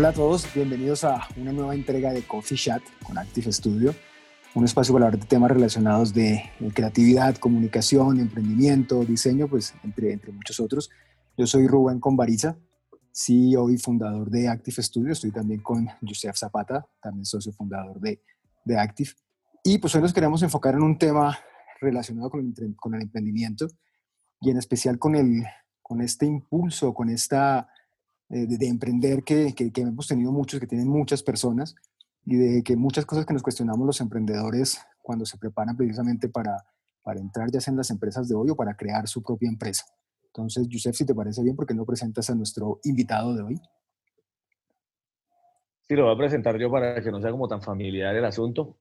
Hola a todos, bienvenidos a una nueva entrega de Coffee Chat con Active Studio, un espacio para hablar de temas relacionados de eh, creatividad, comunicación, emprendimiento, diseño, pues entre, entre muchos otros. Yo soy Rubén Convariza, CEO y fundador de Active Studio. Estoy también con Joseph Zapata, también socio fundador de, de Active. Y pues hoy nos queremos enfocar en un tema relacionado con el, con el emprendimiento y en especial con, el, con este impulso, con esta eh, de, emprender que, que, hemos tenido muchos, que tienen muchas personas, y de que muchas cosas que nos cuestionamos los emprendedores cuando se preparan precisamente para, para entrar ya sea en las empresas de hoy o para crear su propia empresa. Entonces, Yusef, si te parece bien, ¿por qué no presentas a nuestro invitado de hoy? Sí, lo voy a presentar yo para que no sea como tan familiar el asunto.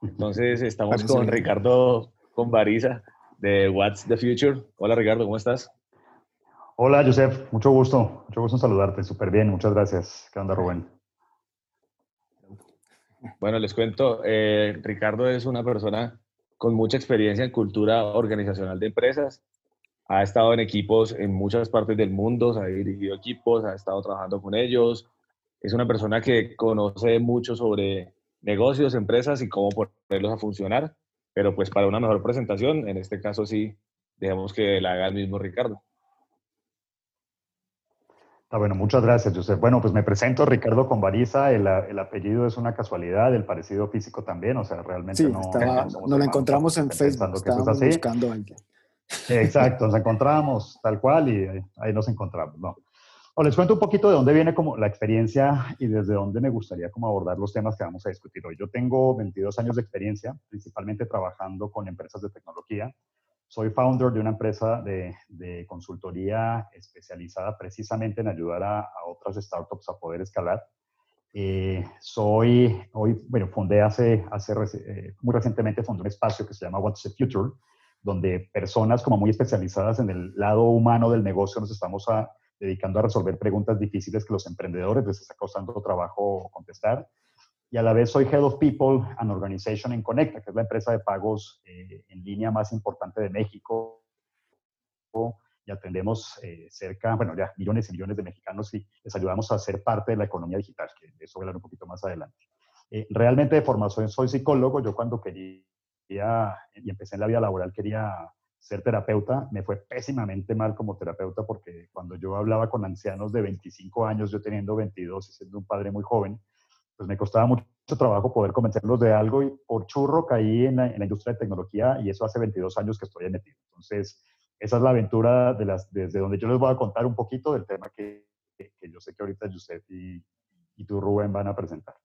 Entonces, estamos con Ricardo Convariza de What's the Future. Hola, Ricardo, ¿cómo estás? Hola, Joseph. Mucho gusto. Mucho gusto en saludarte. Súper bien. Muchas gracias. ¿Qué onda, Rubén? Bueno, les cuento. Eh, Ricardo es una persona con mucha experiencia en cultura organizacional de empresas. Ha estado en equipos en muchas partes del mundo, ha dirigido equipos, ha estado trabajando con ellos. Es una persona que conoce mucho sobre negocios, empresas y cómo ponerlos a funcionar. Pero pues para una mejor presentación, en este caso sí, dejemos que la haga el mismo Ricardo. Ah, bueno, muchas gracias, Josep. Bueno, pues me presento Ricardo Convariza, el, el, apellido es una casualidad, el parecido físico también, o sea, realmente no... Estaba, nos lo encontramos en Facebook, estábamos buscando Exacto, nos encontramos tal cual y ahí, nos encontramos, ¿no? O les cuento un poquito de dónde viene como la experiencia y desde dónde me gustaría como abordar los temas que vamos a discutir hoy. Yo tengo 22 años de experiencia, principalmente trabajando con empresas de tecnología, soy founder de una empresa de, consultoría especializada precisamente en ayudar a, otras startups a poder escalar. Eh, soy, hoy, bueno, fundé hace, hace eh, muy recientemente, fundé un espacio que se llama What's the Future, donde personas como muy especializadas en el lado humano del negocio nos estamos dedicando a resolver preguntas difíciles que los emprendedores les está costando trabajo contestar y a la vez soy Head of People and Organization en Conecta, que es la empresa de pagos eh, en línea más importante de México. Y atendemos eh, cerca, bueno, ya millones y millones de mexicanos y les ayudamos a ser parte de la economía digital, que de eso voy a hablar un poquito más adelante. Eh, realmente de formación soy psicólogo, yo cuando quería y empecé en la vida laboral quería ser terapeuta, me fue pésimamente mal como terapeuta porque cuando yo hablaba con ancianos de 25 años, yo teniendo 22 y siendo un padre muy joven, pues me costaba mucho trabajo poder convencerlos de algo y por churro caí en la, industria de tecnología y eso hace 22 años que estoy metido. Entonces, esa es la aventura de las, desde donde yo les voy a contar un poquito del tema que, que yo sé que ahorita Josep y, y tú, Rubén, van a presentar.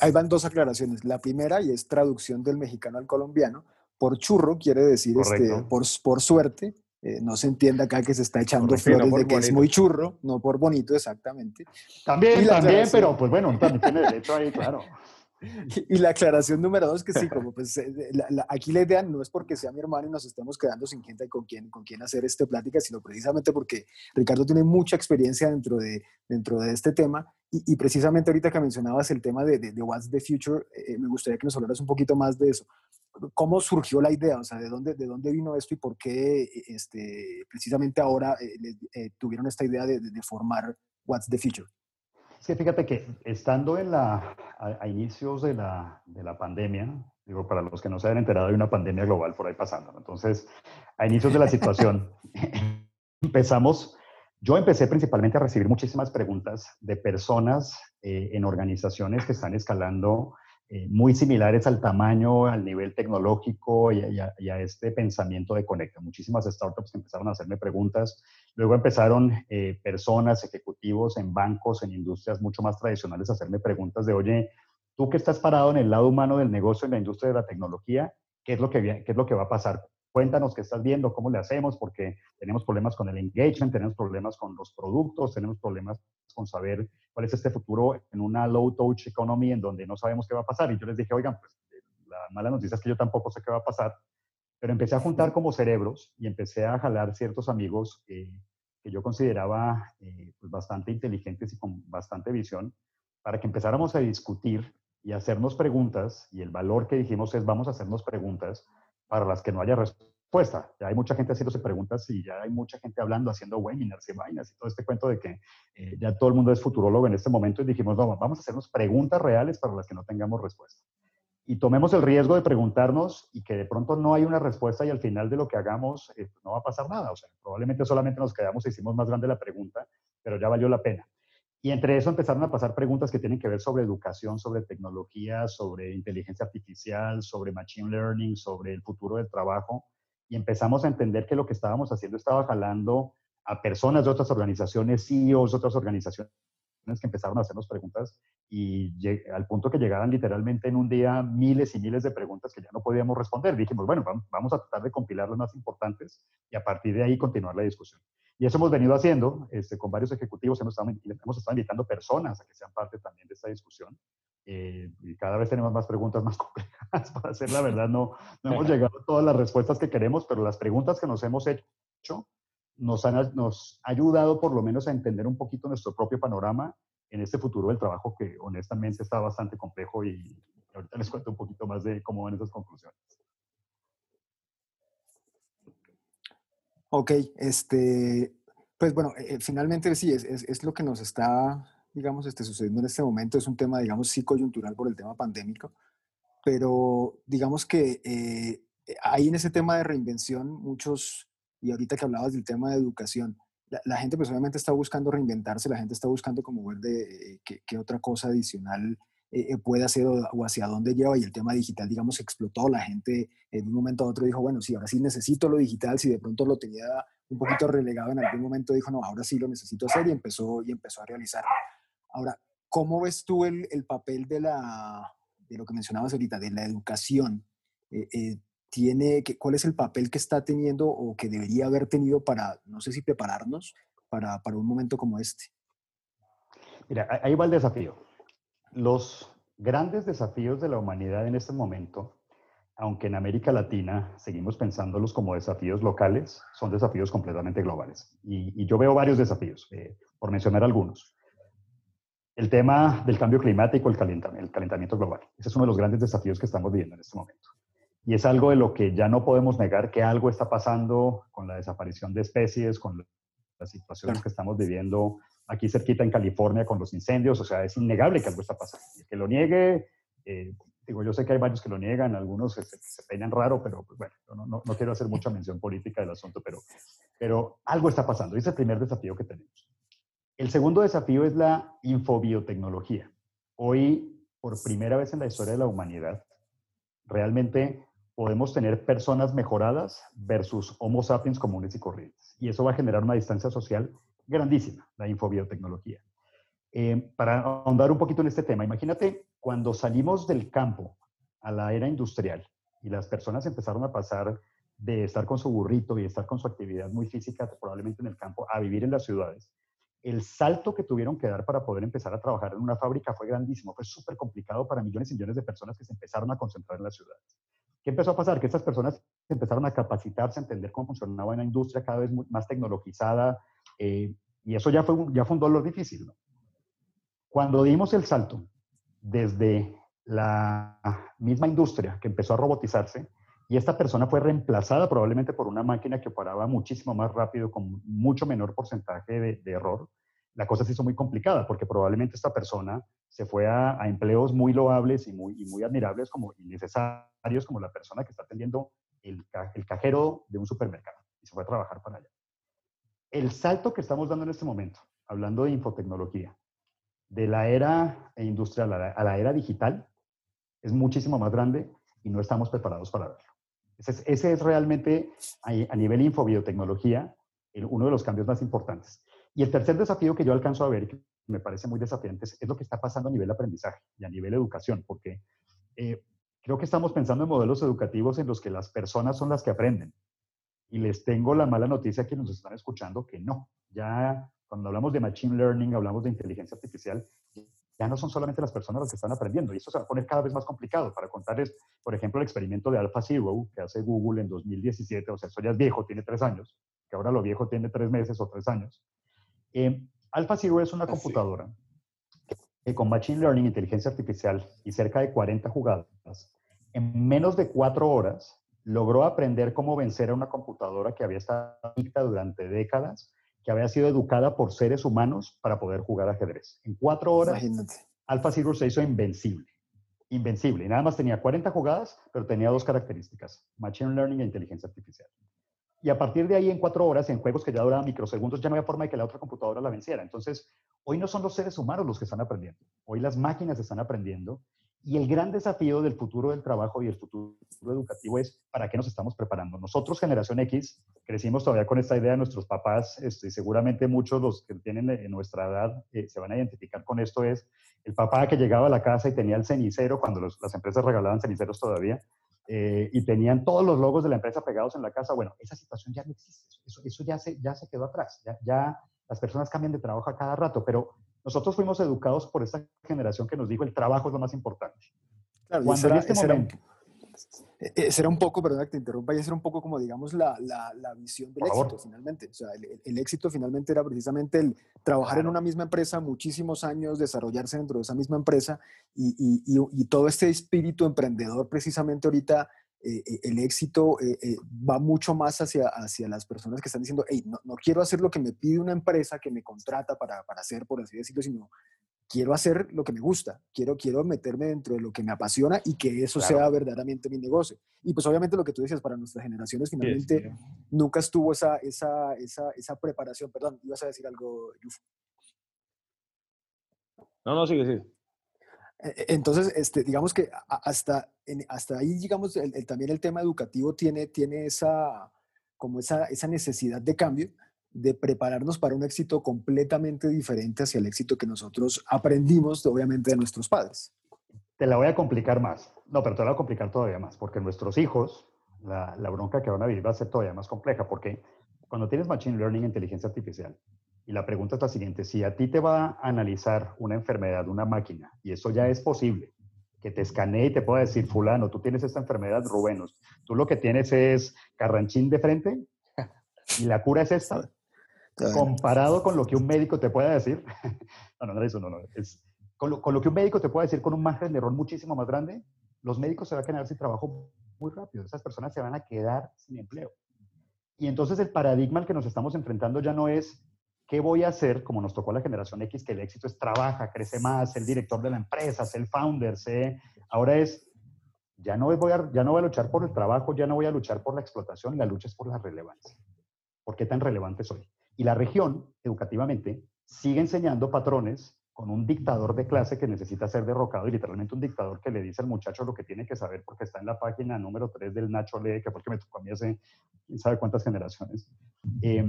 Ahí van dos aclaraciones. La primera, y es traducción del mexicano al colombiano, por churro quiere decir este, por, por suerte, eh, no se entienda acá que se está echando flores de que es muy churro, no por bonito exactamente. También, también, pero pues bueno, también tiene derecho ahí, claro. Y la aclaración número dos, que sí, como pues eh, aquí la idea no es porque sea mi hermano y nos estemos quedando sin gente con quién, con quién hacer esta plática, sino precisamente porque Ricardo tiene mucha experiencia dentro de, dentro de este tema y, precisamente ahorita que mencionabas el tema de, de, What's the Future, eh, me gustaría que nos hablaras un poquito más de eso. ¿Cómo surgió la idea? O sea, ¿de dónde, de dónde vino esto y por qué este, precisamente ahora eh, tuvieron esta idea de, formar What's the Future? Sí, fíjate que estando en la, a, inicios de la, de la, pandemia, digo, para los que no se hayan enterado, hay una pandemia global por ahí pasando. Entonces, a inicios de la situación, empezamos, yo empecé principalmente a recibir muchísimas preguntas de personas eh, en organizaciones que están escalando eh, muy similares al tamaño, al nivel tecnológico y, a, este pensamiento de Conecta. Muchísimas startups que empezaron a hacerme preguntas. Luego empezaron eh, personas, ejecutivos en bancos, en industrias mucho más tradicionales a hacerme preguntas de, oye, tú que estás parado en el lado humano del negocio, en la industria de la tecnología, ¿qué es lo que, qué es lo que va a pasar? Cuéntanos qué estás viendo, cómo le hacemos, porque tenemos problemas con el engagement, tenemos problemas con los productos, tenemos problemas con saber cuál es este futuro en una low touch economy en donde no sabemos qué va a pasar. Y yo les dije, oigan, pues la mala noticia es que yo tampoco sé qué va a pasar, pero empecé a juntar como cerebros y empecé a jalar ciertos amigos que yo consideraba eh, pues bastante inteligentes y con bastante visión para que empezáramos a discutir y hacernos preguntas, y el valor que dijimos es vamos a hacernos preguntas para las que no haya respuesta respuesta. Ya hay mucha gente haciéndose preguntas y ya hay mucha gente hablando, haciendo webinars y vainas y todo este cuento de que eh, ya todo el mundo es futurólogo en este momento y dijimos, no, vamos a hacernos preguntas reales para las que no tengamos respuesta. Y tomemos el riesgo de preguntarnos y que de pronto no hay una respuesta y al final de lo que hagamos eh, no va a pasar nada. O sea, probablemente solamente nos quedamos y hicimos más grande la pregunta, pero ya valió la pena. Y entre eso empezaron a pasar preguntas que tienen que ver sobre educación, sobre tecnología, sobre inteligencia artificial, sobre machine learning, sobre el futuro del trabajo. Y empezamos a entender que lo que estábamos haciendo estaba jalando a personas de otras organizaciones, CEOs de otras organizaciones que empezaron a hacernos preguntas y al punto que llegaban literalmente en un día miles y miles de preguntas que ya no podíamos responder. Dijimos, bueno, vamos a tratar de compilar las más importantes y a partir de ahí continuar la discusión. Y eso hemos venido haciendo este, con varios ejecutivos, hemos estado, hemos estado invitando personas a que sean parte también de esta discusión. Eh, y cada vez tenemos más preguntas más complejas, para hacer la verdad, no, no hemos llegado a todas las respuestas que queremos, pero las preguntas que nos hemos hecho nos han nos ha ayudado por lo menos a entender un poquito nuestro propio panorama en este futuro del trabajo que honestamente está bastante complejo y ahorita les cuento un poquito más de cómo van esas conclusiones. Ok, este, pues bueno, eh, finalmente sí, es, es, es, lo que nos está, digamos, este, sucediendo en este momento. Es un tema, digamos, sí coyuntural por el tema pandémico, pero digamos que eh, hay en ese tema de reinvención muchos, y ahorita que hablabas del tema de educación, la, gente pues obviamente está buscando reinventarse, la gente está buscando como ver de eh, qué, otra cosa adicional eh, puede hacer o, hacia dónde lleva y el tema digital, digamos, explotó. La gente en un momento a otro dijo, bueno, sí, ahora sí necesito lo digital, si de pronto lo tenía un poquito relegado en algún momento, dijo, no, ahora sí lo necesito hacer y empezó, y empezó a realizarlo. Ahora, ¿cómo ves tú el, el papel de, la, de lo que mencionabas ahorita, de la educación? Eh, eh, tiene, que, ¿Cuál es el papel que está teniendo o que debería haber tenido para, no sé si prepararnos para, para un momento como este? Mira, ahí va el desafío. Los grandes desafíos de la humanidad en este momento, aunque en América Latina seguimos pensándolos como desafíos locales, son desafíos completamente globales. Y, yo veo varios desafíos, eh, por mencionar algunos. El tema del cambio climático, el calentamiento, el calentamiento global. Ese es uno de los grandes desafíos que estamos viviendo en este momento. Y es algo de lo que ya no podemos negar que algo está pasando con la desaparición de especies, con las situaciones que estamos viviendo aquí cerquita en California con los incendios, o sea, es innegable que algo está pasando. Y que lo niegue, eh, digo, yo sé que hay varios que lo niegan, algunos se, se peinan raro, pero pues bueno, no, no, no, quiero hacer mucha mención política del asunto, pero, pero algo está pasando. Ese es el primer desafío que tenemos. El segundo desafío es la infobiotecnología. Hoy, por primera vez en la historia de la humanidad, realmente podemos tener personas mejoradas versus Homo sapiens comunes y corrientes. Y eso va a generar una distancia social grandísima, la infobiotecnología. Eh, para ahondar un poquito en este tema, imagínate cuando salimos del campo a la era industrial y las personas empezaron a pasar de estar con su burrito y estar con su actividad muy física, probablemente en el campo, a vivir en las ciudades, el salto que tuvieron que dar para poder empezar a trabajar en una fábrica fue grandísimo, fue súper complicado para millones y millones de personas que se empezaron a concentrar en las ciudades. ¿Qué empezó a pasar? Que estas personas empezaron a capacitarse, a entender cómo funcionaba una industria cada vez más tecnologizada, eh, y eso ya fue, un, ya dolor difícil. Cuando dimos el salto desde la misma industria que empezó a robotizarse, y esta persona fue reemplazada probablemente por una máquina que operaba muchísimo más rápido, con mucho menor porcentaje de, error, la cosa se hizo muy complicada, porque probablemente esta persona se fue a, empleos muy loables y muy, y muy admirables como innecesarios, como la persona que está atendiendo el, el cajero de un supermercado, y se fue a trabajar para allá el salto que estamos dando en este momento, hablando de infotecnología, de la era industrial a la, era digital, es muchísimo más grande y no estamos preparados para verlo. Ese es, realmente, a, nivel infobiotecnología, uno de los cambios más importantes. Y el tercer desafío que yo alcanzo a ver, que me parece muy desafiante, es, lo que está pasando a nivel aprendizaje y a nivel educación, porque eh, creo que estamos pensando en modelos educativos en los que las personas son las que aprenden y les tengo la mala noticia que nos están escuchando que no. Ya cuando hablamos de Machine Learning, hablamos de inteligencia artificial, ya no son solamente las personas las que están aprendiendo. Y esto se va a poner cada vez más complicado. Para contarles, por ejemplo, el experimento de AlphaZero que hace Google en 2017, o sea, eso ya es viejo, tiene tres años, que ahora lo viejo tiene tres meses o tres años. Eh, AlphaZero es una computadora que con Machine Learning, inteligencia artificial y cerca de 40 jugadas, en menos de cuatro horas logró aprender cómo vencer a una computadora que había estado durante décadas, que había sido educada por seres humanos para poder jugar ajedrez. En cuatro horas, Alpha Zero se hizo invencible. Invencible. Y nada más tenía 40 jugadas, pero tenía dos características, Machine Learning e inteligencia artificial. Y a partir de ahí, en cuatro horas, en juegos que ya duraban microsegundos, ya no había forma de que la otra computadora la venciera. Entonces, hoy no son los seres humanos los que están aprendiendo. Hoy las máquinas están aprendiendo y el gran desafío del futuro del trabajo y el futuro educativo es para qué nos estamos preparando. Nosotros, generación X, crecimos todavía con esta idea de nuestros papás, este, seguramente muchos los que tienen en eh, nuestra edad eh, se van a identificar con esto, es el papá que llegaba a la casa y tenía el cenicero, cuando las empresas regalaban ceniceros todavía, eh, y tenían todos los logos de la empresa pegados en la casa. Bueno, esa situación ya no existe, eso, eso ya, se, ya se quedó atrás, ya, ya las personas cambian de trabajo a cada rato, pero nosotros fuimos educados por esta generación que nos dijo el trabajo es lo más importante. Claro, Cuando en este momento... E, ese era un poco, perdón que te interrumpa, y ese era un poco como, digamos, la, la, la visión del éxito finalmente. O sea, el, éxito finalmente era precisamente el trabajar en una misma empresa muchísimos años, desarrollarse dentro de esa misma empresa y, y, y, todo este espíritu emprendedor precisamente ahorita eh, eh, el éxito eh, va mucho más hacia, hacia las personas que están diciendo, hey, no, no, quiero hacer lo que me pide una empresa que me contrata para, para, hacer, por así decirlo, sino quiero hacer lo que me gusta, quiero, quiero meterme dentro de lo que me apasiona y que eso sea verdaderamente mi negocio. Y pues obviamente lo que tú dices, para nuestras generaciones finalmente nunca estuvo esa, esa, esa, esa, preparación. Perdón, ibas a decir algo, Yuf. No, no, sigue, sigue. E, entonces, este, digamos que hasta, hasta ahí, digamos, también el tema educativo tiene, tiene esa, como esa, esa necesidad de cambio, de prepararnos para un éxito completamente diferente hacia el éxito que nosotros aprendimos, obviamente, de nuestros padres. Te la voy a complicar más. No, pero te la voy a complicar todavía más, porque nuestros hijos, la, la bronca que van a vivir va a ser todavía más compleja, porque cuando tienes Machine Learning, inteligencia artificial, y la pregunta es la siguiente, si a ti te va a analizar una enfermedad, una máquina, y eso ya es posible, que te escanee y te pueda decir, fulano, tú tienes esta enfermedad, Rubenos, tú lo que tienes es carranchín de frente y la cura es esta, comparado con lo que un médico te pueda decir, no, no, no, eso no, no, es, con lo, con lo, que un médico te puede decir con un margen de error muchísimo más grande, los médicos se van a quedar sin trabajo muy rápido, esas personas se van a quedar sin empleo. Y entonces el paradigma al que nos estamos enfrentando ya no es ¿Qué voy a hacer? Como nos tocó la generación X, que el éxito es trabaja, crece más, el director de la empresa, ser el founder, sé. Ahora es, ya no, voy a, ya no voy a luchar por el trabajo, ya no voy a luchar por la explotación, la lucha es por la relevancia. ¿Por qué tan relevante soy? Y la región, educativamente, sigue enseñando patrones con un dictador de clase que necesita ser derrocado y literalmente un dictador que le dice al muchacho lo que tiene que saber porque está en la página número 3 del Nacho Lee, que fue que me tocó a mí hace sabe cuántas generaciones. Eh,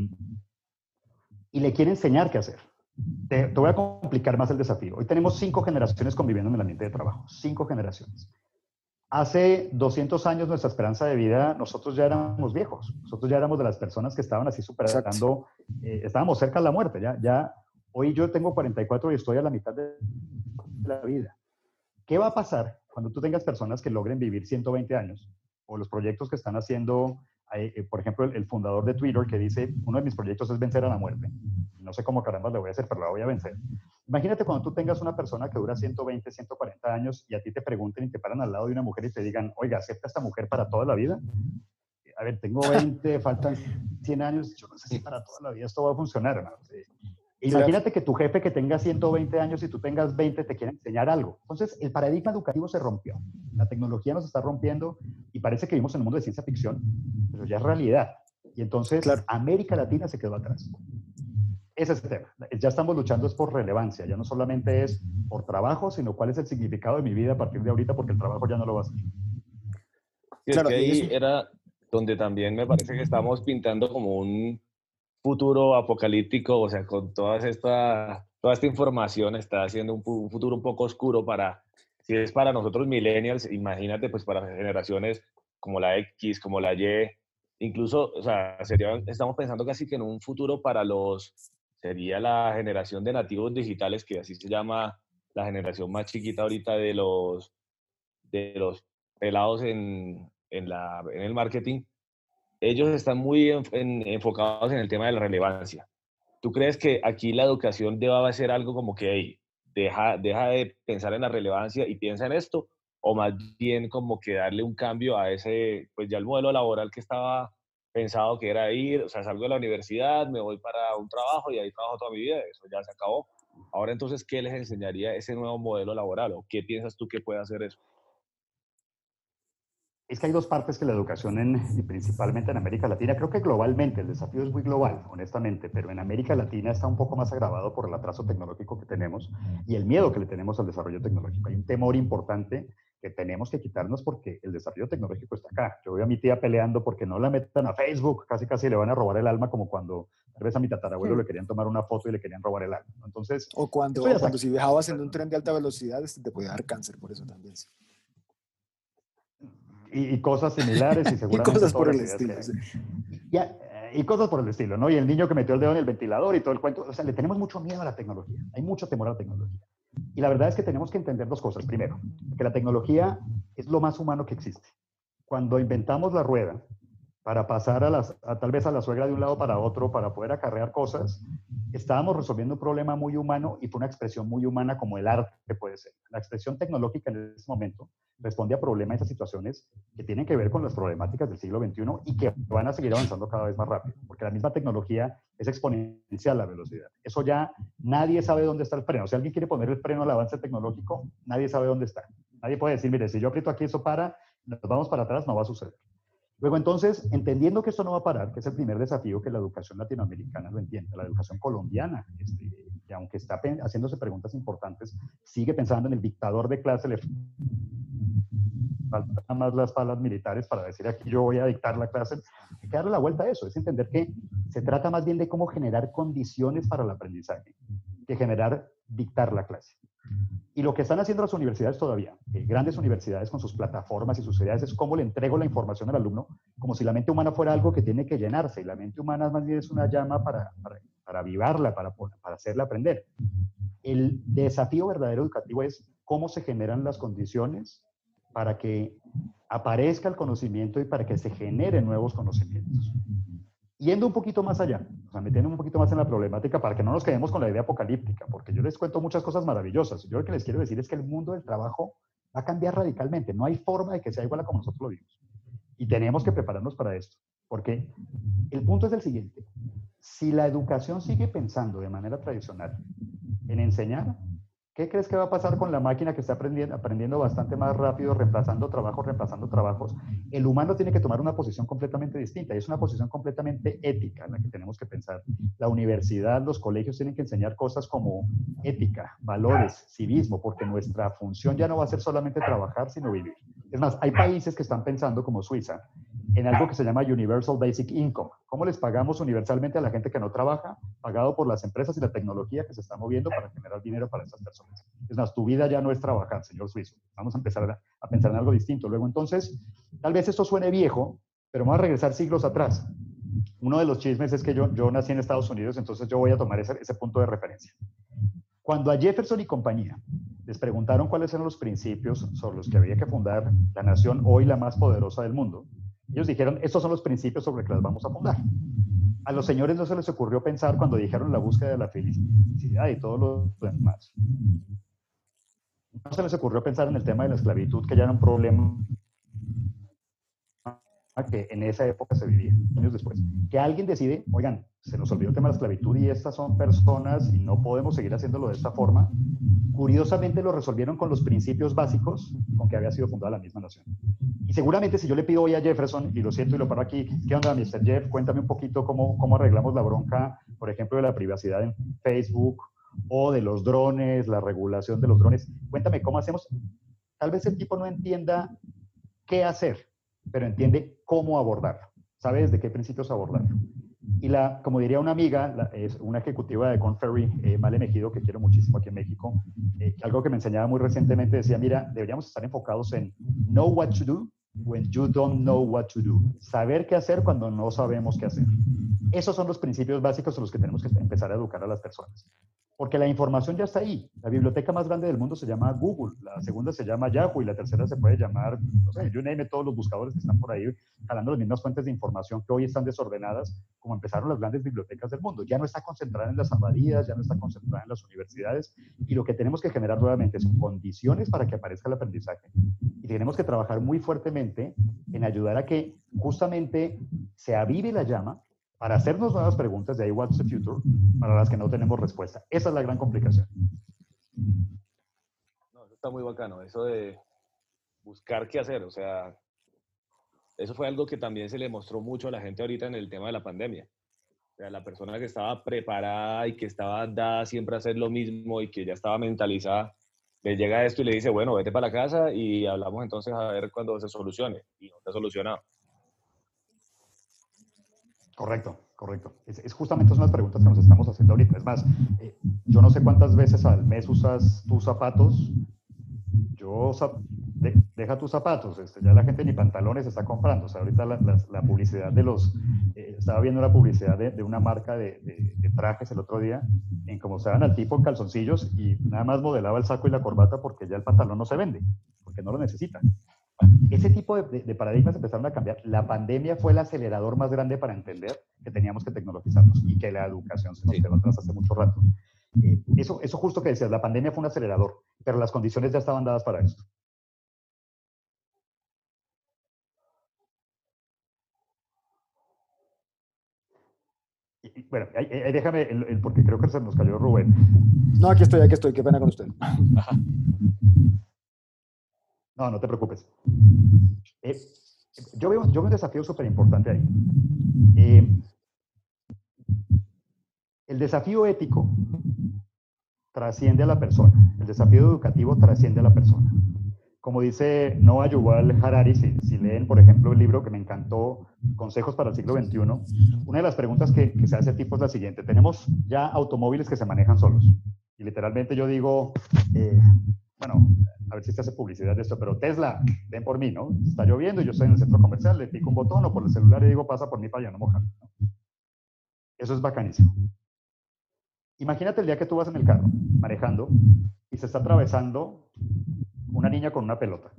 y le quiere enseñar qué hacer. Te, voy a complicar más el desafío. Hoy tenemos cinco generaciones conviviendo en el ambiente de trabajo, cinco generaciones. Hace 200 años nuestra esperanza de vida, nosotros ya éramos viejos, nosotros ya éramos de las personas que estaban así superando, eh, estábamos cerca de la muerte, ya, ya, hoy yo tengo 44 y estoy a la mitad de la vida. ¿Qué va a pasar cuando tú tengas personas que logren vivir 120 años? O los proyectos que están haciendo eh, por ejemplo, el, fundador de Twitter que dice, uno de mis proyectos es vencer a la muerte. No sé cómo caramba le voy a hacer, pero la voy a vencer. Imagínate cuando tú tengas una persona que dura 120, 140 años y a ti te pregunten y te paran al lado de una mujer y te digan, oiga, ¿acepta esta mujer para toda la vida? A ver, tengo 20, faltan 100 años, yo no sé si para toda la vida esto va a funcionar, hermano. Imagínate que tu jefe que tenga 120 años y tú tengas 20 te quiere enseñar algo. Entonces, el paradigma educativo se rompió. La tecnología nos está rompiendo y parece que vivimos en un mundo de ciencia ficción, pero ya es realidad. Y entonces, América Latina se quedó atrás. Ese es el tema. Ya estamos luchando es por relevancia. Ya no solamente es por trabajo, sino cuál es el significado de mi vida a partir de ahorita, porque el trabajo ya no lo va a hacer. Y claro, que ahí era donde también me parece que estamos pintando como un futuro apocalíptico, o sea, con todas esta, toda esta información está haciendo un, futuro un poco oscuro para, si es para nosotros millennials, imagínate pues para generaciones como la X, como la Y, incluso, o sea, sería, estamos pensando casi que en un futuro para los, sería la generación de nativos digitales, que así se llama la generación más chiquita ahorita de los, de los pelados en, en, la, en el marketing, ellos están muy enfocados en el tema de la relevancia. ¿Tú crees que aquí la educación deba ser algo como que deja, deja de pensar en la relevancia y piensa en esto? o más bien como que darle un cambio a ese, pues ya el modelo laboral que estaba pensado que era ir, o sea, salgo de la universidad, me voy para un trabajo y ahí trabajo toda mi vida, eso ya se acabó. Ahora entonces, ¿qué les enseñaría ese nuevo modelo laboral o qué piensas tú que puede hacer eso? Es que hay dos partes que la educación, en, y principalmente en América Latina, creo que globalmente, el desafío es muy global, honestamente, pero en América Latina está un poco más agravado por el atraso tecnológico que tenemos y el miedo que le tenemos al desarrollo tecnológico. Hay un temor importante que tenemos que quitarnos porque el desafío tecnológico está acá. Yo veo a mi tía peleando porque no la metan a Facebook, casi casi le van a robar el alma como cuando tal vez a mi tatarabuelo le querían tomar una foto y le querían robar el alma. Entonces, o cuando, cuando si viajabas en un tren de alta velocidad este, te podía dar cáncer por eso también. Y, cosas similares y seguramente... y cosas por el estilo. Ya, y cosas por el estilo, ¿no? Y el niño que metió el dedo en el ventilador y todo el cuento. O sea, le tenemos mucho miedo a la tecnología. Hay mucho temor a la tecnología. Y la verdad es que tenemos que entender dos cosas. Primero, que la tecnología es lo más humano que existe. Cuando inventamos la rueda, para pasar a, las, tal vez a la suegra de un lado para otro, para poder acarrear cosas, estábamos resolviendo un problema muy humano y fue una expresión muy humana como el arte puede ser. La expresión tecnológica en ese momento responde a problemas, a esas situaciones que tienen que ver con las problemáticas del siglo XXI y que van a seguir avanzando cada vez más rápido, porque la misma tecnología es exponencial la velocidad. Eso ya nadie sabe dónde está el freno. Si alguien quiere poner el freno al avance tecnológico, nadie sabe dónde está. Nadie puede decir, mire, si yo aprieto aquí, eso para, nos vamos para atrás, no va a suceder. Luego, entonces, entendiendo que esto no va a parar, que es el primer desafío que la educación latinoamericana lo entiende, la educación colombiana, este, que aunque está haciéndose preguntas importantes, sigue pensando en el dictador de clase, le faltan más las palas militares para decir aquí yo voy a dictar la clase. Hay que darle la vuelta a eso, es entender que se trata más bien de cómo generar condiciones para el aprendizaje que generar dictar la clase. Y lo que están haciendo las universidades todavía, eh, grandes universidades con sus plataformas y sus ideas, es cómo le entrego la información al alumno, como si la mente humana fuera algo que tiene que llenarse. Y la mente humana más bien es una llama para, para, para avivarla, para, para hacerla aprender. El desafío verdadero educativo es cómo se generan las condiciones para que aparezca el conocimiento y para que se generen nuevos conocimientos yendo un poquito más allá, o sea, metiendo un poquito más en la problemática para que no nos quedemos con la idea apocalíptica, porque yo les cuento muchas cosas maravillosas. Yo lo que les quiero decir es que el mundo del trabajo va a cambiar radicalmente. No hay forma de que sea igual a como nosotros lo vimos. Y tenemos que prepararnos para esto, porque el punto es el siguiente. Si la educación sigue pensando de manera tradicional en enseñar, ¿Qué crees que va a pasar con la máquina que está aprendiendo, aprendiendo bastante más rápido, reemplazando trabajos, reemplazando trabajos? El humano tiene que tomar una posición completamente distinta y es una posición completamente ética en la que tenemos que pensar. La universidad, los colegios tienen que enseñar cosas como ética, valores, civismo, porque nuestra función ya no va a ser solamente trabajar, sino vivir. Es más, hay países que están pensando, como Suiza, en algo que se llama Universal Basic Income. ¿Cómo les pagamos universalmente a la gente que no trabaja? Pagado por las empresas y la tecnología que se está moviendo para generar dinero para esas personas. Es más, tu vida ya no es trabajar, señor Suizo. Vamos a empezar a, pensar en algo distinto. Luego, entonces, tal vez esto suene viejo, pero vamos a regresar siglos atrás. Uno de los chismes es que yo, yo nací en Estados Unidos, entonces yo voy a tomar ese, ese punto de referencia. Cuando a Jefferson y compañía les preguntaron cuáles eran los principios sobre los que había que fundar la nación hoy la más poderosa del mundo, ellos dijeron, estos son los principios sobre los que las vamos a fundar. A los señores no se les ocurrió pensar cuando dijeron la búsqueda de la felicidad y todo lo demás. No se les ocurrió pensar en el tema de la esclavitud, que ya era un problema que en esa época se vivía, años después. Que alguien decide, oigan, se nos olvidó el tema de la esclavitud y estas son personas y no podemos seguir haciéndolo de esta forma. Curiosamente lo resolvieron con los principios básicos con que había sido fundada la misma nación. Y seguramente si yo le pido hoy a Jefferson, y lo siento y lo paro aquí, ¿qué onda, Mr. Jeff? Cuéntame un poquito cómo, cómo arreglamos la bronca, por ejemplo, de la privacidad en Facebook o de los drones, la regulación de los drones. Cuéntame cómo hacemos. Tal vez el tipo no entienda qué hacer, pero entiende cómo abordarlo. ¿Sabe desde qué principios abordarlo? Y la, como diría una amiga, es una ejecutiva de Conferry, eh, Male que quiero muchísimo aquí en México, eh, algo que me enseñaba muy recientemente, decía, mira, deberíamos estar enfocados en know what to do when you don't know what to do. Saber qué hacer cuando no sabemos qué hacer. Esos son los principios básicos en los que tenemos que empezar a educar a las personas. Porque la información ya está ahí. La biblioteca más grande del mundo se llama Google, la segunda se llama Yahoo y la tercera se puede llamar, no sé, yo name todos los buscadores que están por ahí jalando las mismas fuentes de información que hoy están desordenadas, como empezaron las grandes bibliotecas del mundo. Ya no está concentrada en las abadías, ya no está concentrada en las universidades y lo que tenemos que generar nuevamente son condiciones para que aparezca el aprendizaje tenemos que trabajar muy fuertemente en ayudar a que justamente se avive la llama para hacernos nuevas preguntas de ahí what's the future para las que no tenemos respuesta. Esa es la gran complicación. No, eso está muy bacano, eso de buscar qué hacer, o sea, eso fue algo que también se le mostró mucho a la gente ahorita en el tema de la pandemia. O sea, la persona que estaba preparada y que estaba dada siempre a hacer lo mismo y que ya estaba mentalizada, le llega esto y le dice, bueno, vete para la casa y hablamos entonces a ver cuándo se solucione. Y no se ha solucionado. Correcto, correcto. Es, justamente son las preguntas que nos estamos haciendo ahorita. Es más, eh, yo no sé cuántas veces al mes usas tus zapatos. Yo deja tus zapatos, este, ya la gente ni pantalones está comprando. O sea, ahorita la, publicidad de los, eh, estaba viendo la publicidad de, una marca de, trajes el otro día, en cómo se dan al tipo en calzoncillos y nada más modelaba el saco y la corbata porque ya el pantalón no se vende, porque no lo necesitan. Ese tipo de, paradigmas empezaron a cambiar. La pandemia fue el acelerador más grande para entender que teníamos que tecnologizarnos y que la educación se nos quedó atrás hace mucho rato. Eh, eso, eso justo que decías, la pandemia fue un acelerador, pero las condiciones ya estaban dadas para esto. bueno, déjame, el, porque creo que se nos cayó Rubén. No, aquí estoy, aquí estoy, qué pena con usted. No, no te preocupes. Eh, yo, veo, yo veo un desafío súper importante ahí. Eh, el desafío ético trasciende a la persona, el desafío educativo trasciende a la persona. Como dice Noah Yuval Harari, si, si, leen, por ejemplo, el libro que me encantó, Consejos para el siglo XXI, una de las preguntas que, se hace tipo es la siguiente. Tenemos ya automóviles que se manejan solos. Y literalmente yo digo, eh, bueno, a ver si se hace publicidad de esto, pero Tesla, ven por mí, ¿no? Está lloviendo yo estoy en el centro comercial, le pico un botón o por el celular y digo, pasa por mí para allá no mojar. Eso es bacanísimo. Imagínate el día que tú vas en el carro manejando y se está atravesando una niña con una pelota.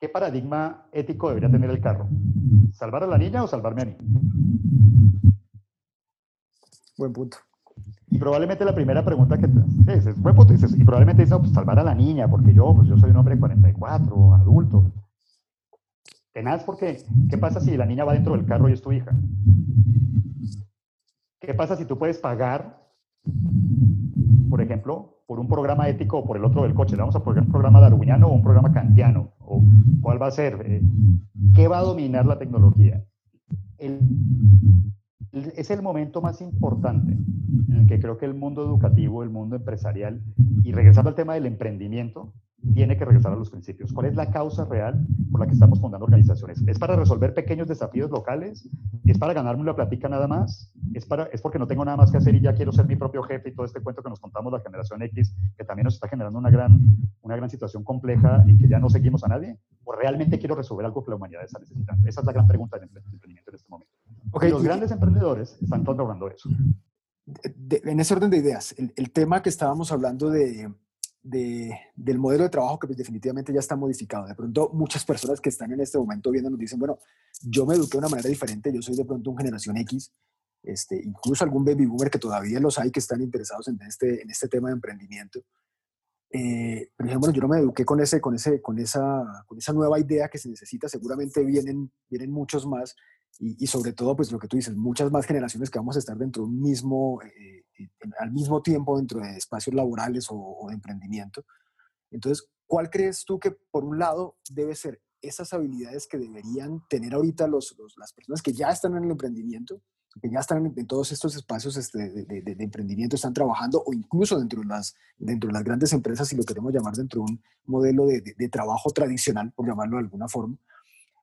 ¿Qué paradigma ético debería tener el carro? ¿Salvar a la niña o salvarme a mí? Buen punto. Y probablemente la primera pregunta que te sí, es buen punto, y probablemente dices, pues salvar a la niña, porque yo, pues yo soy un hombre de 44, adulto. Tenaz porque, ¿qué pasa si la niña va dentro del carro y es tu hija? ¿Qué pasa si tú puedes pagar, por ejemplo, por un programa ético o por el otro del coche? ¿Le vamos a poner un programa darwiniano o un programa kantiano? ¿O cuál va a ser? Eh, ¿Qué va a dominar la tecnología? El, es el momento más importante que creo que el mundo educativo, el mundo empresarial, y regresando al tema del emprendimiento, tiene que regresar a los principios. ¿Cuál es la causa real por la que estamos fundando organizaciones? ¿Es para resolver pequeños desafíos locales? ¿Es para ganarme la platica nada más? ¿Es, para, ¿Es porque no tengo nada más que hacer y ya quiero ser mi propio jefe y todo este cuento que nos contamos la generación X, que también nos está generando una gran, una gran situación compleja y que ya no seguimos a nadie? ¿O realmente quiero resolver algo que la humanidad está necesitando? Esa es la gran pregunta del emprendimiento en este momento. Okay. los grandes emprendedores están logrando eso. En ese orden de ideas, el, el tema que estábamos hablando de, de, del modelo de trabajo que pues, definitivamente ya está modificado. De pronto muchas personas que están en este momento viendo nos dicen, bueno, yo me eduqué de una manera diferente, yo soy de pronto una generación X, este, incluso algún baby boomer que todavía los hay que están interesados en este, en este tema de emprendimiento. Eh, pero ejemplo, yo no me eduqué con, ese, con, ese, con, esa, con esa nueva idea que se necesita, seguramente vienen, vienen muchos más y, sobre todo, pues lo que tú dices, muchas más generaciones que vamos a estar dentro de un mismo, eh, eh, al mismo tiempo dentro de espacios laborales o, de emprendimiento. Entonces, ¿cuál crees tú que por un lado debe ser esas habilidades que deberían tener ahorita los, las personas que ya están en el emprendimiento, que ya están en, todos estos espacios este, de, de, emprendimiento, están trabajando o incluso dentro de, las, dentro de las grandes empresas, si lo queremos llamar dentro de un modelo de, trabajo tradicional, por llamarlo de alguna forma,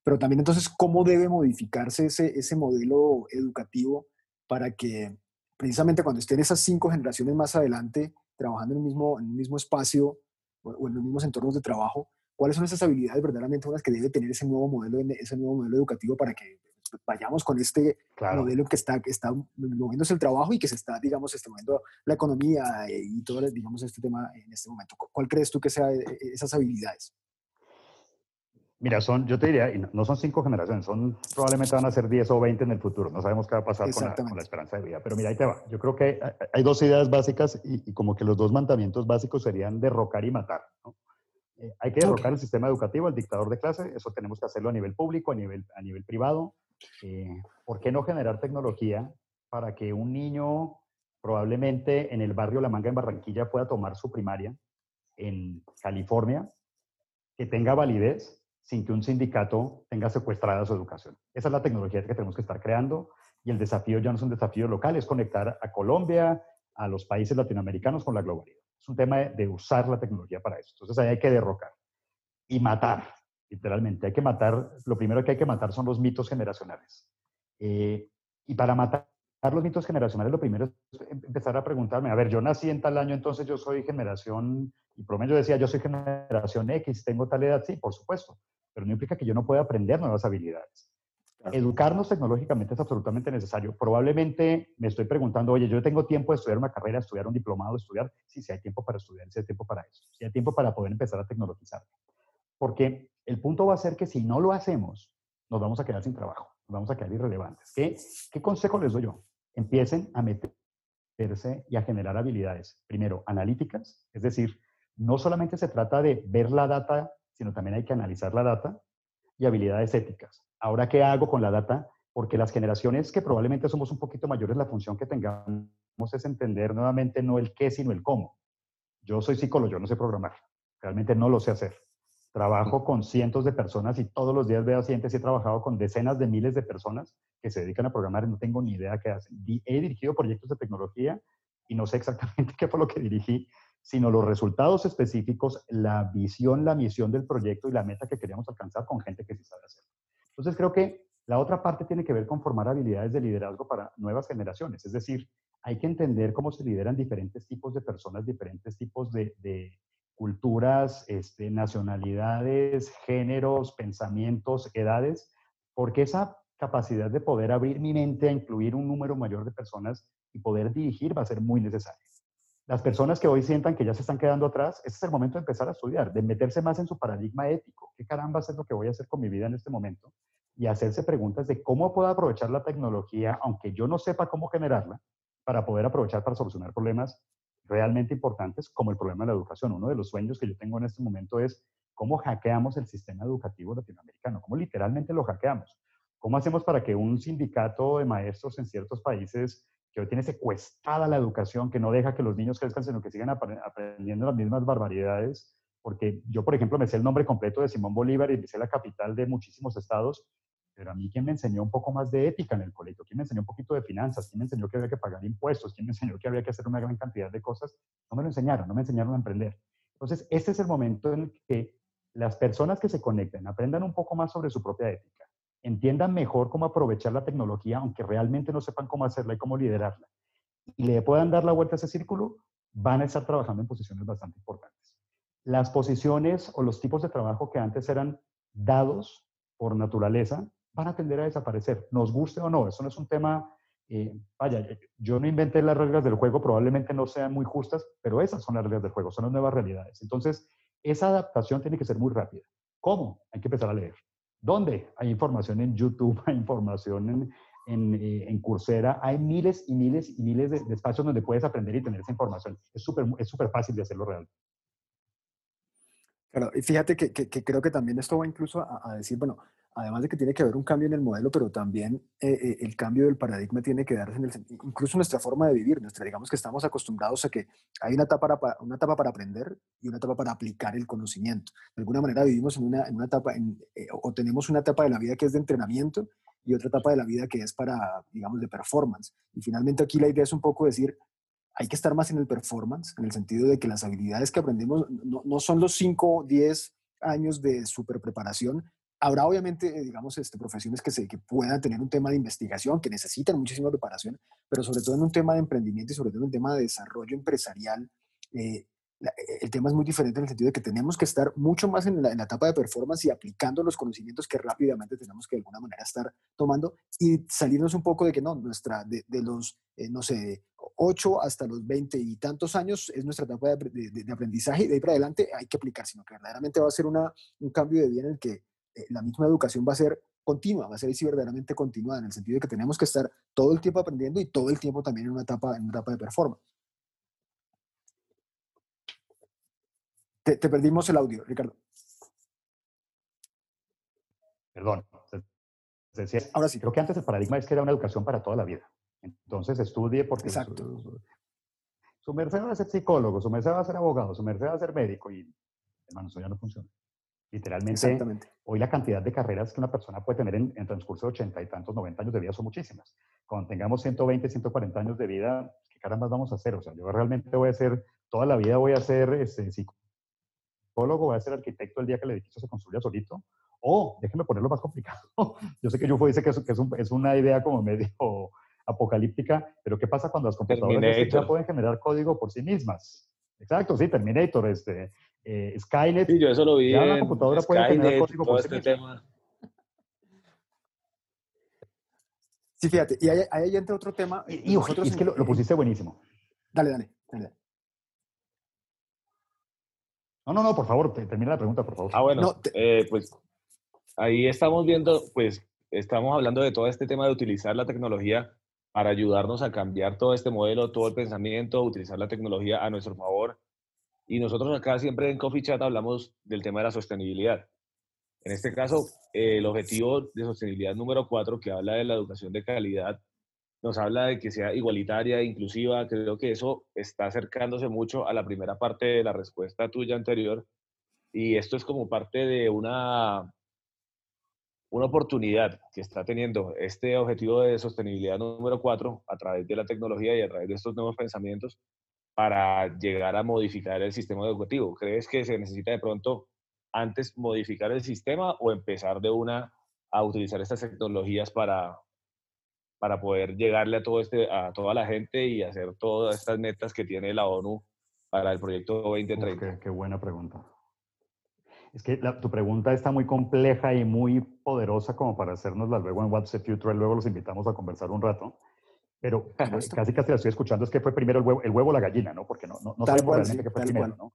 pero también entonces cómo debe modificarse ese, ese modelo educativo para que precisamente cuando estén esas cinco generaciones más adelante trabajando en el mismo, en el mismo espacio o en los mismos entornos de trabajo, cuáles son esas habilidades verdaderamente las que debe tener ese nuevo modelo, ese nuevo modelo educativo para que vayamos con este modelo que está, que está moviéndose el trabajo y que se está, digamos, este, moviendo la economía y todo, digamos, este tema en este momento. ¿Cuál crees tú que sean eh, esas habilidades? Mira, son, yo te diría, no son cinco generaciones, son probablemente van a ser 10 o 20 en el futuro. No sabemos qué va a pasar con la, esperanza de vida. Pero mira, ahí te va. Yo creo que hay dos ideas básicas y, como que los dos mandamientos básicos serían derrocar y matar. Eh, hay que derrocar el sistema educativo, el dictador de clase, eso tenemos que hacerlo a nivel público, a nivel, a nivel privado. Eh, ¿Por qué no generar tecnología para que un niño probablemente en el barrio La Manga en Barranquilla pueda tomar su primaria en California, que tenga validez sin que un sindicato tenga secuestrada su educación? Esa es la tecnología que tenemos que estar creando y el desafío ya no es un desafío local, es conectar a Colombia, a los países latinoamericanos con la globalidad. Es un tema de, usar la tecnología para eso. Entonces hay que derrocar y matar, literalmente. Hay que matar, lo primero que hay que matar son los mitos generacionales. Eh, y para matar los mitos generacionales, lo primero es empezar a preguntarme, a ver, yo nací en tal año, entonces yo soy generación, y yo decía, yo soy generación X, tengo tal edad, sí, por supuesto, pero no implica que yo no pueda aprender nuevas habilidades. Educarnos tecnológicamente es absolutamente necesario. Probablemente me estoy preguntando, oye, yo tengo tiempo de estudiar una carrera, estudiar un diplomado, estudiar. Sí, sí hay tiempo para estudiar, sí hay tiempo para eso. Sí hay tiempo para poder empezar a tecnologizar. Porque el punto va a ser que si no lo hacemos, nos vamos a quedar sin trabajo, nos vamos a quedar irrelevantes. ¿Qué, qué consejo les doy yo? Empiecen a meterse y a generar habilidades. Primero, analíticas, es decir, no solamente se trata de ver la data, sino también hay que analizar la data y habilidades éticas. Ahora, ¿qué hago con la data? Porque las generaciones que probablemente somos un poquito mayores, la función que tengamos es entender nuevamente no el qué, sino el cómo. Yo soy psicólogo, yo no sé programar, realmente no lo sé hacer. Trabajo con cientos de personas y todos los días veo pacientes y he trabajado con decenas de miles de personas que se dedican a programar y no tengo ni idea qué hacen. He dirigido proyectos de tecnología y no sé exactamente qué fue lo que dirigí, sino los resultados específicos, la visión, la misión del proyecto y la meta que queríamos alcanzar con gente que sí sabe hacerlo. Entonces creo que la otra parte tiene que ver con formar habilidades de liderazgo para nuevas generaciones. Es decir, hay que entender cómo se lideran diferentes tipos de personas, diferentes tipos de, culturas, este, nacionalidades, géneros, pensamientos, edades, porque esa capacidad de poder abrir mi mente a incluir un número mayor de personas y poder dirigir va a ser muy necesaria. Las personas que hoy sientan que ya se están quedando atrás, ese es el momento de empezar a estudiar, de meterse más en su paradigma ético. ¿Qué caramba es lo que voy a hacer con mi vida en este momento? y hacerse preguntas de cómo puedo aprovechar la tecnología, aunque yo no sepa cómo generarla, para poder aprovechar para solucionar problemas realmente importantes como el problema de la educación. Uno de los sueños que yo tengo en este momento es cómo hackeamos el sistema educativo latinoamericano, cómo literalmente lo hackeamos. ¿Cómo hacemos para que un sindicato de maestros en ciertos países que hoy tiene secuestrada la educación, que no deja que los niños crezcan, sino que sigan aprendiendo las mismas barbaridades? Porque yo, por ejemplo, me sé el nombre completo de Simón Bolívar y me sé la capital de muchísimos estados, pero a mí, ¿quién me enseñó un poco más de ética en el colegio? ¿Quién me enseñó un poquito de finanzas? ¿Quién me enseñó que había que pagar impuestos? ¿Quién me enseñó que había que hacer una gran cantidad de cosas? No me lo enseñaron, no me enseñaron a emprender. Entonces, este es el momento en que las personas que se conecten aprendan un poco más sobre su propia ética, entiendan mejor cómo aprovechar la tecnología, aunque realmente no sepan cómo hacerla y cómo liderarla, y le puedan dar la vuelta a ese círculo, van a estar trabajando en posiciones bastante importantes. Las posiciones o los tipos de trabajo que antes eran dados por naturaleza, van a tender a desaparecer, nos guste o no. Eso no es un tema, eh, vaya, yo no inventé las reglas del juego, probablemente no sean muy justas, pero esas son las reglas del juego, son las nuevas realidades. Entonces, esa adaptación tiene que ser muy rápida. ¿Cómo? Hay que empezar a leer. ¿Dónde? Hay información en YouTube, hay información en, en, eh, Coursera, hay miles y miles y miles de, espacios donde puedes aprender y tener esa información. Es súper es súper fácil de hacerlo real. Claro, y fíjate que, que, creo que también esto va incluso a decir, bueno, además de que tiene que haber un cambio en el modelo, pero también eh, eh, el cambio del paradigma tiene que darse en el incluso nuestra forma de vivir, nuestra, digamos que estamos acostumbrados a que hay una etapa para, una etapa para aprender y una etapa para aplicar el conocimiento. De alguna manera vivimos en una, en una etapa, eh, o tenemos una etapa de la vida que es de entrenamiento y otra etapa de la vida que es para, digamos, de performance. Y finalmente aquí la idea es un poco decir, hay que estar más en el performance, en el sentido de que las habilidades que aprendemos no, no son los 5, 10 años de super preparación, Habrá obviamente, eh, digamos, este, profesiones que, se, que puedan tener un tema de investigación, que necesitan muchísima preparación, pero sobre todo en un tema de emprendimiento y sobre todo en un tema de desarrollo empresarial, eh, eh, el tema es muy diferente en el sentido de que tenemos que estar mucho más en la, etapa de performance y aplicando los conocimientos que rápidamente tenemos que de alguna manera estar tomando y salirnos un poco de que no, nuestra, de, los, no sé, 8 hasta los 20 y tantos años es nuestra etapa de, de, aprendizaje y de ahí para adelante hay que aplicar, sino que verdaderamente va a ser una, un cambio de vida en el que eh, la misma educación va a ser continua, va a ser verdaderamente continuada, en el sentido de que tenemos que estar todo el tiempo aprendiendo y todo el tiempo también en una etapa, en una etapa de performance. Te, perdimos el audio, Ricardo. Perdón. Ahora sí. Creo que antes el paradigma es que era una educación para toda la vida. Entonces estudie porque Exacto. Su, merced va a ser psicólogo, su merced va a ser abogado, su merced va a ser médico y, hermano, eso ya no funciona. Literalmente, hoy la cantidad de carreras que una persona puede tener en, el transcurso de ochenta y tantos, 90 años de vida son muchísimas. Cuando tengamos 120, 140 años de vida, ¿qué caramba vamos a hacer? O sea, yo realmente voy a ser, toda la vida voy a ser este, psicólogo, voy a ser arquitecto el día que el edificio se construya solito. O, déjenme ponerlo más complicado. yo sé que Yufo dice que, es, que es, es una idea como medio apocalíptica, pero ¿qué pasa cuando las computadoras ya pueden generar código por sí mismas? Exacto, sí, Terminator, este, eh, Skynet. Sí, yo eso lo vi. Ya la computadora puede código por este tema. Sí, fíjate, y ahí, ahí entra otro tema. Y, es que lo, pusiste buenísimo. Dale, dale, dale. No, no, no, por favor, termina la pregunta, por favor. Ah, bueno, eh, pues ahí estamos viendo, pues estamos hablando de todo este tema de utilizar la tecnología para ayudarnos a cambiar todo este modelo, todo el pensamiento, utilizar la tecnología a nuestro favor y nosotros acá siempre en Coffee Chat hablamos del tema de la sostenibilidad. En este caso, el objetivo de sostenibilidad número cuatro, que habla de la educación de calidad, nos habla de que sea igualitaria, inclusiva. Creo que eso está acercándose mucho a la primera parte de la respuesta tuya anterior. Y esto es como parte de una, una oportunidad que está teniendo este objetivo de sostenibilidad número cuatro a través de la tecnología y a través de estos nuevos pensamientos para llegar a modificar el sistema educativo? ¿Crees que se necesita de pronto antes modificar el sistema o empezar de una a utilizar estas tecnologías para, para poder llegarle a, todo este, a toda la gente y hacer todas estas metas que tiene la ONU para el proyecto 2030? qué, buena pregunta. Es que tu pregunta está muy compleja y muy poderosa como para hacernosla luego en WhatsApp Future. Luego los invitamos a conversar un rato. Pero casi casi la estoy escuchando es que fue primero el huevo, el huevo o la gallina, ¿no? Porque no, no, no sabemos realmente qué fue primero, ¿no?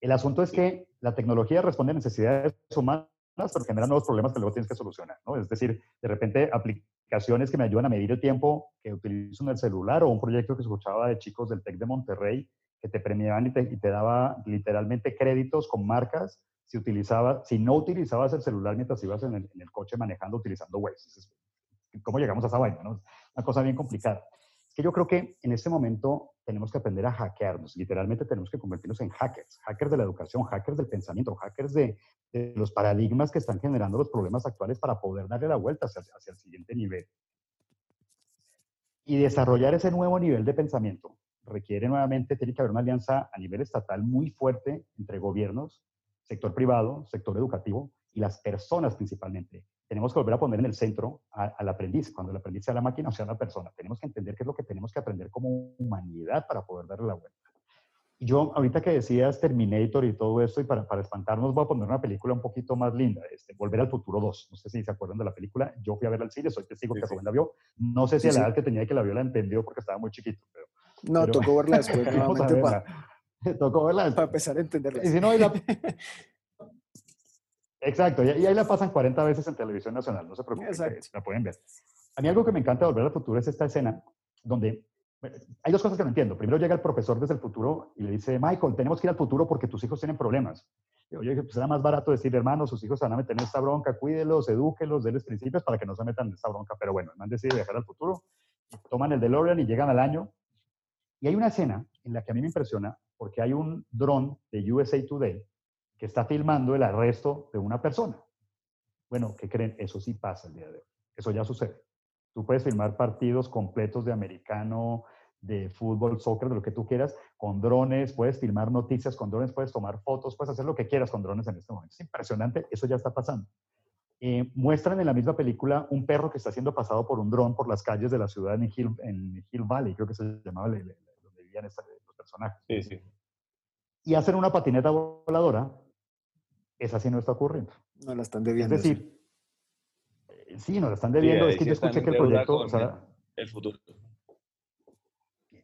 El asunto es que la tecnología responde a necesidades humanas, pero genera nuevos problemas que luego tienes que solucionar, ¿no? Es decir, de repente aplicaciones que me ayudan a medir el tiempo que utilizo en el celular o un proyecto que escuchaba de chicos del TEC de Monterrey que te premiaban y te, y te daba literalmente créditos con marcas si, utilizaba, si no utilizabas el celular mientras ibas en el, en el coche manejando utilizando Waze. ¿Cómo llegamos a esa vaina? ¿no? Una cosa bien complicada. Es que yo creo que en este momento tenemos que aprender a hackearnos. Literalmente tenemos que convertirnos en hackers. Hackers de la educación, hackers del pensamiento, hackers de, los paradigmas que están generando los problemas actuales para poder darle la vuelta hacia, hacia el siguiente nivel. Y desarrollar ese nuevo nivel de pensamiento requiere nuevamente, tiene que haber una alianza a nivel estatal muy fuerte entre gobiernos, sector privado, sector educativo y las personas principalmente tenemos que volver a poner en el centro al aprendiz, cuando el aprendiz sea la máquina o sea la persona. Tenemos que entender qué es lo que tenemos que aprender como humanidad para poder darle la vuelta. Y yo, ahorita que decías Terminator y todo esto, y para, para espantarnos, voy a poner una película un poquito más linda, este, Volver al Futuro 2. No sé si se acuerdan de la película. Yo fui a verla al cine, soy testigo que Rubén la vio. No sé si a la edad que tenía que la vio la entendió porque estaba muy chiquito. Pero, no, tocó verla después. para, tocó verla Para empezar a entenderla. Y si no, y la, Exacto, y, ahí la pasan 40 veces en televisión nacional, no se preocupen, la pueden ver. A mí algo que me encanta de Volver al Futuro es esta escena donde hay dos cosas que no entiendo. Primero llega el profesor desde el futuro y le dice, Michael, tenemos que ir al futuro porque tus hijos tienen problemas. Y yo dije, pues era más barato decir, hermano, sus hijos se van a meter en esta bronca, cuídelos, edúquelos, denles principios para que no se metan en esta bronca. Pero bueno, man decide viajar al futuro, toman el DeLorean y llegan al año. Y hay una escena en la que a mí me impresiona porque hay un dron de USA Today que está filmando el arresto de una persona. Bueno, ¿qué creen? Eso sí pasa el día de hoy. Eso ya sucede. Tú puedes filmar partidos completos de americano, de fútbol, soccer, de lo que tú quieras, con drones, puedes filmar noticias con drones, puedes tomar fotos, puedes hacer lo que quieras con drones en este momento. Es impresionante, eso ya está pasando. Eh, muestran en la misma película un perro que está siendo pasado por un dron por las calles de la ciudad en Hill, en Hill Valley, creo que se llamaba donde vivían los personajes. Sí, sí. Y hacen una patineta voladora esa sí no está ocurriendo. No la están debiendo. Es decir, eh, sí, no la están debiendo. es que yo escuché que el proyecto... O sea, el futuro.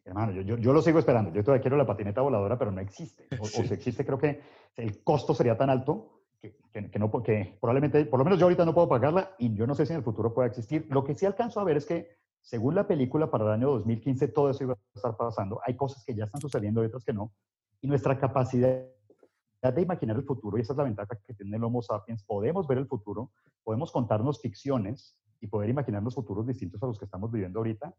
Hermano, yo, yo, lo sigo esperando. Yo todavía quiero la patineta voladora, pero no existe. O, si existe, creo que el costo sería tan alto que, que, no, que probablemente, por lo menos yo ahorita no puedo pagarla y yo no sé si en el futuro puede existir. Lo que sí alcanzo a ver es que, según la película, para el año 2015 todo eso iba a estar pasando. Hay cosas que ya están sucediendo y otras que no. Y nuestra capacidad de imaginar el futuro, y esa es la ventaja que tiene el Homo sapiens, podemos ver el futuro, podemos contarnos ficciones y poder imaginarnos futuros distintos a los que estamos viviendo ahorita,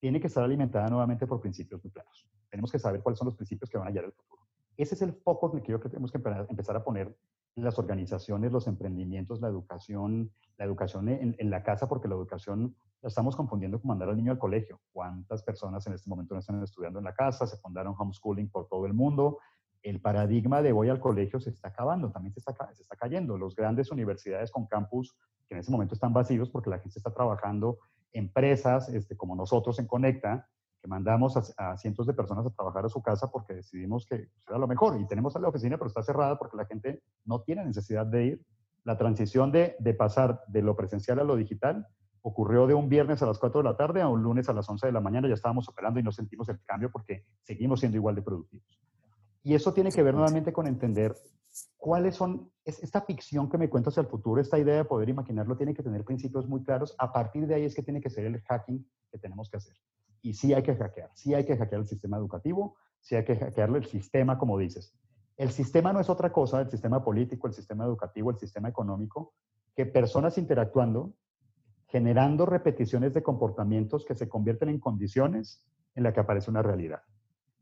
tiene que estar alimentada nuevamente por principios muy claros. Tenemos que saber cuáles son los principios que van a guiar el futuro. Ese es el foco que creo que tenemos que empezar a poner en las organizaciones, los emprendimientos, la educación, la educación en, en, la casa, porque la educación la estamos confundiendo con mandar al niño al colegio. ¿Cuántas personas en este momento no están estudiando en la casa? Se fundaron homeschooling por todo el mundo el paradigma de voy al colegio se está acabando, también se está, se está cayendo. Los grandes universidades con campus que en ese momento están vacíos porque la gente está trabajando, empresas este, como nosotros en Conecta, que mandamos a, cientos de personas a trabajar a su casa porque decidimos que era lo mejor. Y tenemos la oficina, pero está cerrada porque la gente no tiene necesidad de ir. La transición de, de pasar de lo presencial a lo digital ocurrió de un viernes a las 4 de la tarde a un lunes a las 11 de la mañana. Ya estábamos operando y no sentimos el cambio porque seguimos siendo igual de productivos. Y eso tiene que ver nuevamente con entender cuáles son, esta ficción que me cuento hacia el futuro, esta idea de poder imaginarlo, tiene que tener principios muy claros. A partir de ahí es que tiene que ser el hacking que tenemos que hacer. Y sí hay que hackear, sí hay que hackear el sistema educativo, sí hay que hackearle el sistema, como dices. El sistema no es otra cosa, el sistema político, el sistema educativo, el sistema económico, que personas interactuando, generando repeticiones de comportamientos que se convierten en condiciones en la que aparece una realidad.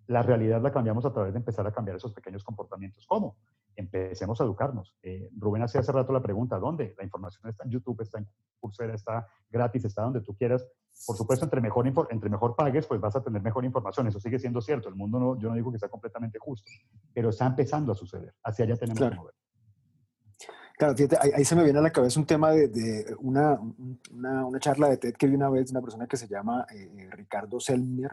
La realidad la cambiamos a través de empezar a cambiar esos pequeños comportamientos. ¿Cómo? Empecemos a educarnos. Eh, Rubén hacía hace rato la pregunta, ¿dónde? La información está en YouTube, está en Coursera, está gratis, está donde tú quieras. Por supuesto, entre mejor, entre mejor pagues, pues vas a tener mejor información. Eso sigue siendo cierto. El mundo no, yo no digo que sea completamente justo, pero está empezando a suceder. Hacia allá tenemos que mover. Claro, fíjate, ahí, se me viene a la cabeza un tema de, una, una, charla de TED que vi una vez de una persona que se llama eh, Ricardo Selner,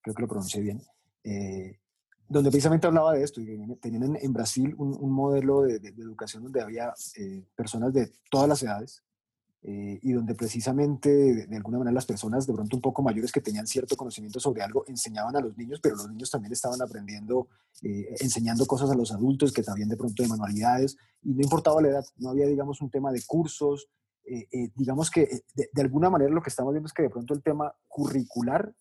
creo que lo pronuncié bien, eh, donde precisamente hablaba de esto. Tenían en, Brasil un, modelo de, educación donde había eh, personas de todas las edades eh, y donde precisamente de, alguna manera las personas de pronto un poco mayores que tenían cierto conocimiento sobre algo enseñaban a los niños, pero los niños también estaban aprendiendo, enseñando cosas a los adultos que también de pronto de manualidades y no importaba la edad, no había digamos un tema de cursos. digamos que de, de, alguna manera lo que estamos viendo es que de pronto el tema curricular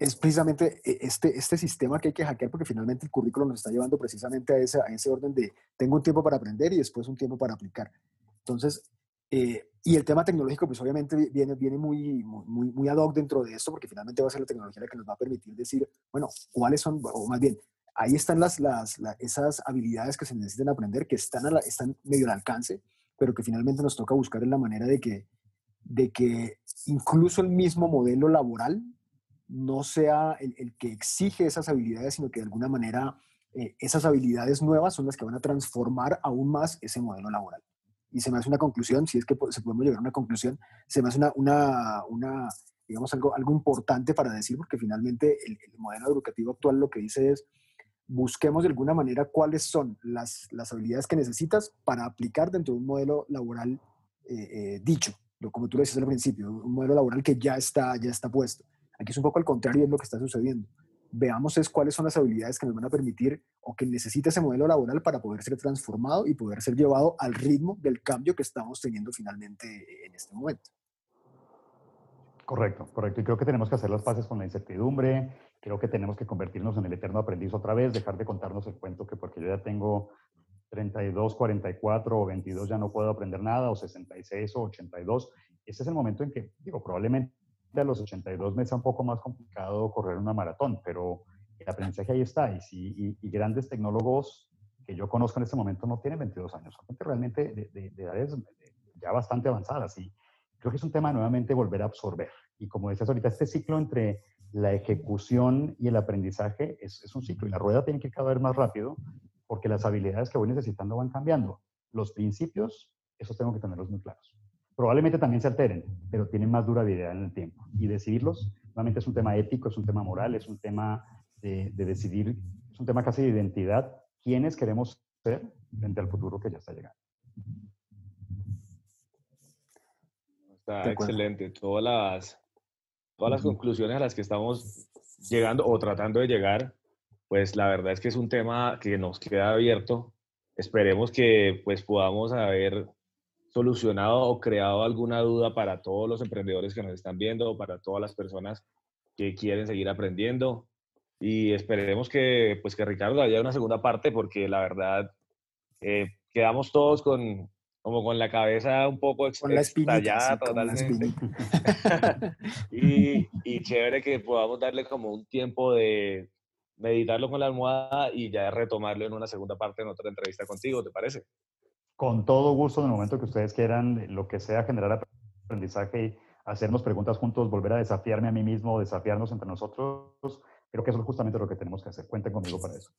es precisamente e, este, este sistema que hay que hackear porque finalmente el currículo nos está llevando precisamente a ese, a ese orden de tengo un tiempo para aprender y después un tiempo para aplicar. Entonces, eh, y el tema tecnológico, pues obviamente viene, viene muy, muy, muy ad hoc dentro de esto porque finalmente va a ser la tecnología la que nos va a permitir decir, bueno, cuáles son, o más bien, ahí están las, las, esas habilidades que se necesitan aprender, que están, están medio al alcance, pero que finalmente nos toca buscar en la manera de que, de que incluso el mismo modelo laboral no sea el, que exige esas habilidades, sino que de alguna manera eh, esas habilidades nuevas son las que van a transformar aún más ese modelo laboral. Y se me hace una conclusión, si es que se podemos llegar a una conclusión, se me hace una, una, digamos, algo, algo importante para decir, porque finalmente el, modelo educativo actual lo que dice es, busquemos de alguna manera cuáles son las, las habilidades que necesitas para aplicar dentro de un modelo laboral eh, eh, dicho, como tú lo decías al principio, un modelo laboral que ya está, ya está puesto. Aquí es un poco al contrario de lo que está sucediendo. Veamos es cuáles son las habilidades que nos van a permitir o que necesita ese modelo laboral para poder ser transformado y poder ser llevado al ritmo del cambio que estamos teniendo finalmente en este momento. Correcto, correcto. Y creo que tenemos que hacer las paces con la incertidumbre, creo que tenemos que convertirnos en el eterno aprendiz otra vez, dejar de contarnos el cuento que porque yo ya tengo 32, 44 o 22 ya no puedo aprender nada, o 66 o 82. Ese es el momento en que, digo, probablemente a los 82 me es un poco más complicado correr una maratón, pero el aprendizaje ahí está. Y, si, y, grandes tecnólogos que yo conozco en este momento no tienen 22 años, son gente realmente de, edades ya bastante avanzadas. Y creo que es un tema nuevamente volver a absorber. Y como decías ahorita, este ciclo entre la ejecución y el aprendizaje es, es un ciclo y la rueda tiene que ir cada vez más rápido porque las habilidades que voy necesitando van cambiando. Los principios, esos tengo que tenerlos muy claros probablemente también se alteren, pero tienen más durabilidad en el tiempo. Y decidirlos, realmente es un tema ético, es un tema moral, es un tema de, decidir, es un tema casi de identidad, quiénes queremos ser frente al futuro que ya está llegando. Está excelente. Todas las, todas las conclusiones a las que estamos llegando o tratando de llegar, pues la verdad es que es un tema que nos queda abierto. Esperemos que pues podamos haber solucionado o creado alguna duda para todos los emprendedores que nos están viendo o para todas las personas que quieren seguir aprendiendo. y esperemos que, pues, que Ricardo haya una segunda parte porque la verdad eh, quedamos todos con, como con la cabeza un poco estallada totalmente. y, y chévere que podamos darle como un tiempo de meditarlo con la almohada y ya retomarlo en una segunda parte, en otra entrevista contigo, ¿te parece? Con todo gusto, en el momento que ustedes quieran, lo que sea, generar aprendizaje y hacernos preguntas juntos, volver a desafiarme a mí mismo, desafiarnos entre nosotros, creo que eso es justamente lo que tenemos que hacer. Cuenten conmigo para eso.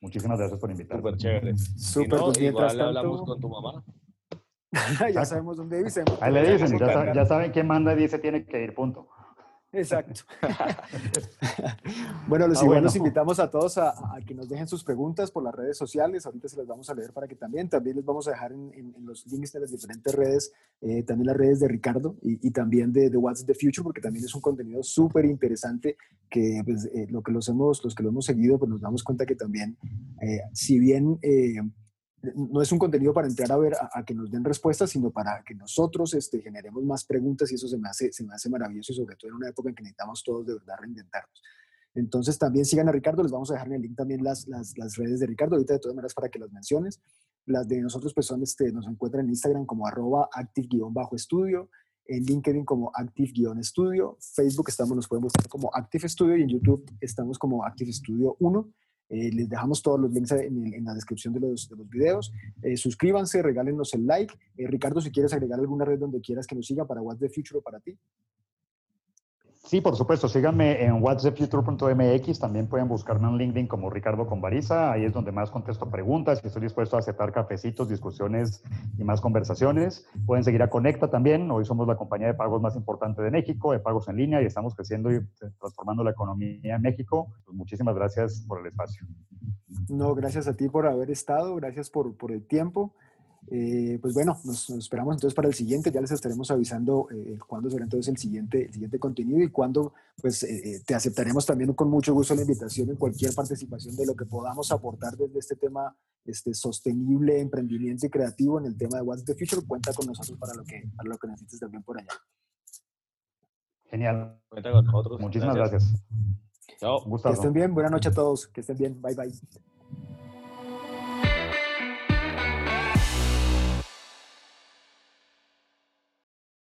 Muchísimas gracias por invitarme. Súper chévere. Súper, no, igual hablamos con tu mamá. ya sabemos dónde dicen. Ahí le dicen, ya, ya, saben quién manda y dice tiene que ir, punto. Exacto. bueno, los, ah, los invitamos a todos a, que nos dejen sus preguntas por las redes sociales. Ahorita se las vamos a leer para que también, también les vamos a dejar en, los links de las diferentes redes, eh, también las redes de Ricardo y, también de, de, What's the Future, porque también es un contenido súper interesante que pues, eh, lo que los, hemos, los que lo hemos seguido, pues nos damos cuenta que también, eh, si bien no es un contenido para entrar a ver, a, que nos den respuestas, sino para que nosotros este, generemos más preguntas y eso se me, hace, se me hace maravilloso y sobre todo en una época en que necesitamos todos de verdad reinventarnos. Entonces también sigan a Ricardo, les vamos a dejar en el link también las, las, las redes de Ricardo, ahorita de todas maneras para que las menciones. Las de nosotros pues son, este, nos encuentran en Instagram como arroba active-estudio, en LinkedIn como active-estudio, Facebook estamos, nos pueden buscar como Active Studio y en YouTube estamos como Active Studio 1 eh, les dejamos todos los links en, la descripción de los, de los videos. Eh, suscríbanse, regálenos el like. Eh, Ricardo, si quieres agregar alguna red donde quieras que nos siga para What's the Future o para ti. Sí, por supuesto. Síganme en whatsthefuture.mx. También pueden buscarme en LinkedIn como Ricardo Convariza. Ahí es donde más contesto preguntas y estoy dispuesto a aceptar cafecitos, discusiones y más conversaciones. Pueden seguir a Conecta también. Hoy somos la compañía de pagos más importante de México, de pagos en línea y estamos creciendo y transformando la economía en México. Pues muchísimas gracias por el espacio. No, gracias a ti por haber estado. Gracias por, por el tiempo. Eh, pues bueno, nos, esperamos entonces para el siguiente, ya les estaremos avisando eh, cuándo será entonces el siguiente, el siguiente contenido y cuándo pues eh, te aceptaremos también con mucho gusto la invitación en cualquier participación de lo que podamos aportar desde este tema este, sostenible, emprendimiento y creativo en el tema de What's the Future, cuenta con nosotros para lo que, para lo que necesites también por allá. Genial. Cuenta con nosotros. Muchísimas gracias. Chao. Que estén bien, buenas noches a todos, que estén bien, bye bye.